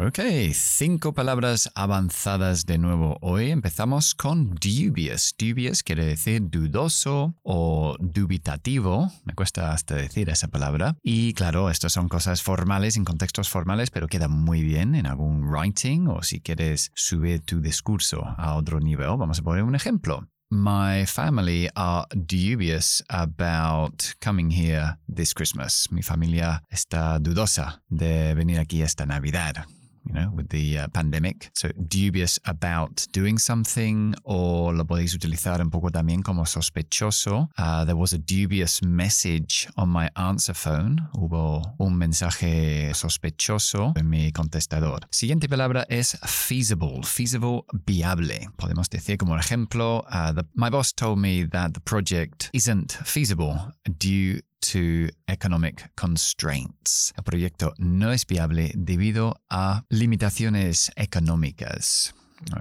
Ok, cinco palabras avanzadas de nuevo. Hoy empezamos con dubious. Dubious quiere decir dudoso o dubitativo. Me cuesta hasta decir esa palabra. Y claro, estas son cosas formales en contextos formales, pero queda muy bien en algún writing o si quieres subir tu discurso a otro nivel. Vamos a poner un ejemplo. My family are dubious about coming here this Christmas. Mi familia está dudosa de venir aquí esta Navidad you know, with the uh, pandemic. So dubious about doing something, o lo podéis utilizar un poco también como sospechoso. Uh, there was a dubious message on my answer phone. Hubo un mensaje sospechoso en mi contestador. Siguiente palabra es feasible. Feasible, viable. Podemos decir como ejemplo, uh, the, my boss told me that the project isn't feasible due to economic constraints. El proyecto no es viable debido a limitaciones económicas.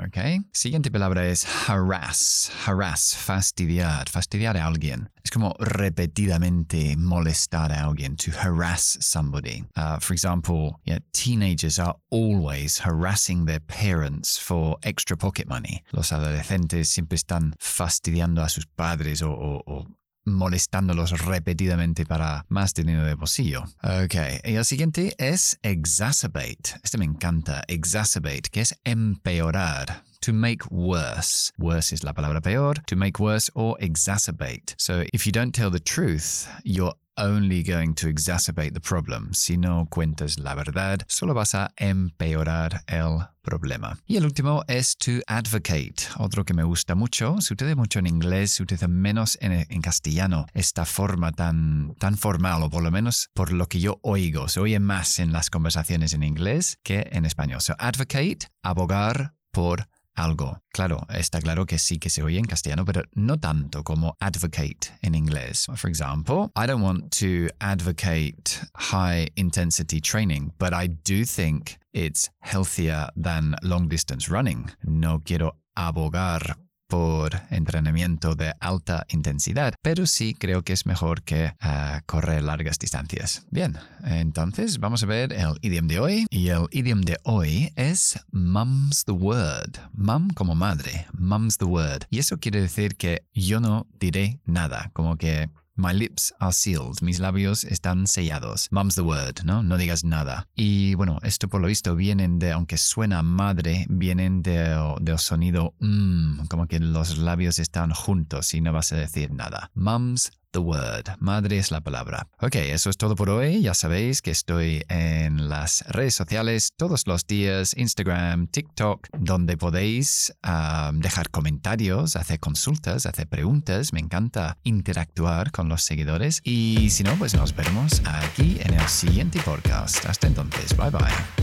Okay. Siguiente palabra es harass. Harass, fastidiar, fastidiar a alguien. Es como repetidamente molestar a alguien, to harass somebody. Uh, for example, teenagers are always harassing their parents for extra pocket money. Los adolescentes siempre están fastidiando a sus padres o, o molestándolos repetidamente para más dinero de bolsillo. Ok, y el siguiente es exacerbate. Este me encanta, exacerbate, que es empeorar. To make worse. Worse es la palabra peor. To make worse or exacerbate. So if you don't tell the truth, you're only going to exacerbate the problem. Si no cuentas la verdad, solo vas a empeorar el problema. Y el último es to advocate, otro que me gusta mucho. Se utiliza mucho en inglés, se utiliza menos en, en, castellano esta forma tan, tan formal, o por lo menos por lo que yo oigo. Se oye más en las conversaciones en inglés que en español. So, advocate, abogar por algo. Claro, está claro que sí que se oye en castellano, pero no tanto como advocate en inglés. For example, I don't want to advocate high intensity training, but I do think it's healthier than long distance running. No quiero abogar por entrenamiento de alta intensidad, pero sí creo que es mejor que uh, correr largas distancias. Bien, entonces vamos a ver el idioma de hoy y el idioma de hoy es mum's the word. Mum como madre, mum's the word. Y eso quiere decir que yo no diré nada, como que My lips are sealed. Mis labios están sellados. Mum's the word, ¿no? No digas nada. Y bueno, esto por lo visto vienen de, aunque suena madre, vienen del de sonido mmm, como que los labios están juntos y no vas a decir nada. Mum's the word. Madre es la palabra. Ok, eso es todo por hoy. Ya sabéis que estoy en las redes sociales todos los días, Instagram, TikTok, donde podéis um, dejar comentarios, hacer consultas, hacer preguntas. Me encanta interactuar con los seguidores. Y si no, pues nos vemos aquí en el siguiente podcast. Hasta entonces, bye bye.